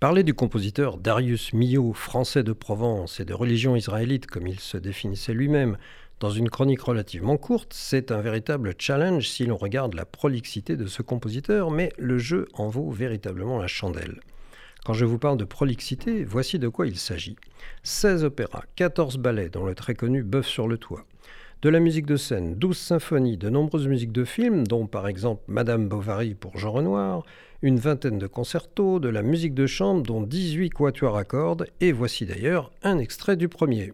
Parler du compositeur Darius Milhaud, français de Provence et de religion israélite comme il se définissait lui-même, dans une chronique relativement courte, c'est un véritable challenge si l'on regarde la prolixité de ce compositeur, mais le jeu en vaut véritablement la chandelle. Quand je vous parle de prolixité, voici de quoi il s'agit. 16 opéras, 14 ballets, dont le très connu Bœuf sur le toit, de la musique de scène, 12 symphonies, de nombreuses musiques de films, dont par exemple Madame Bovary pour Jean Renoir, une vingtaine de concertos, de la musique de chambre, dont 18 quatuors à cordes, et voici d'ailleurs un extrait du premier.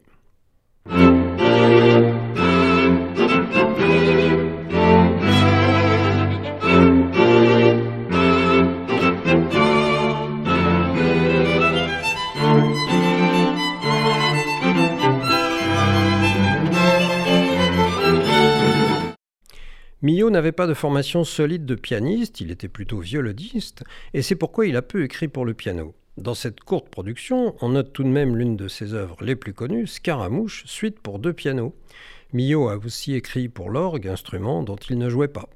Millot n'avait pas de formation solide de pianiste, il était plutôt violoniste, et c'est pourquoi il a peu écrit pour le piano. Dans cette courte production, on note tout de même l'une de ses œuvres les plus connues, Scaramouche, suite pour deux pianos. Millot a aussi écrit pour l'orgue, instrument dont il ne jouait pas.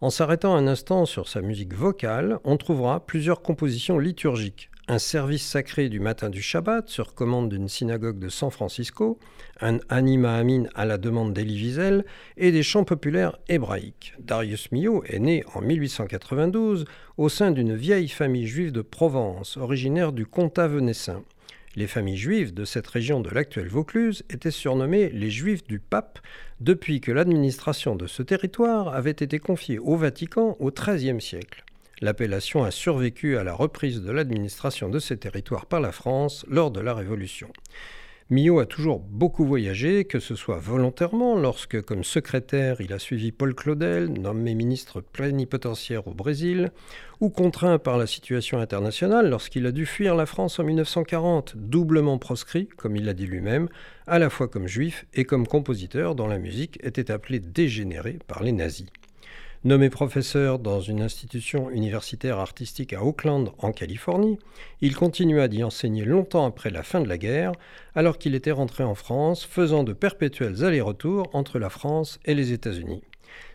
En s'arrêtant un instant sur sa musique vocale, on trouvera plusieurs compositions liturgiques un service sacré du matin du Shabbat sur commande d'une synagogue de San Francisco, un anima amin à la demande d'Elie Wiesel et des chants populaires hébraïques. Darius Milhaud est né en 1892 au sein d'une vieille famille juive de Provence, originaire du comtat venessin. Les familles juives de cette région de l'actuelle Vaucluse étaient surnommées les Juifs du Pape depuis que l'administration de ce territoire avait été confiée au Vatican au XIIIe siècle. L'appellation a survécu à la reprise de l'administration de ces territoires par la France lors de la Révolution. Millot a toujours beaucoup voyagé, que ce soit volontairement, lorsque, comme secrétaire, il a suivi Paul Claudel, nommé ministre plénipotentiaire au Brésil, ou contraint par la situation internationale lorsqu'il a dû fuir la France en 1940, doublement proscrit, comme il l'a dit lui-même, à la fois comme juif et comme compositeur dont la musique était appelée dégénérée par les nazis. Nommé professeur dans une institution universitaire artistique à Oakland, en Californie, il continua d'y enseigner longtemps après la fin de la guerre, alors qu'il était rentré en France, faisant de perpétuels allers-retours entre la France et les États-Unis.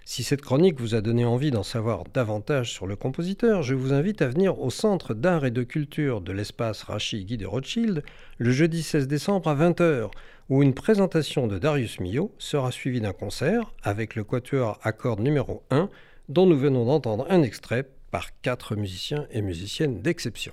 Si cette chronique vous a donné envie d'en savoir davantage sur le compositeur, je vous invite à venir au Centre d'art et de culture de l'espace Rachid Guy de Rothschild le jeudi 16 décembre à 20h, où une présentation de Darius Milhaud sera suivie d'un concert avec le quatuor à cordes numéro 1, dont nous venons d'entendre un extrait par quatre musiciens et musiciennes d'exception.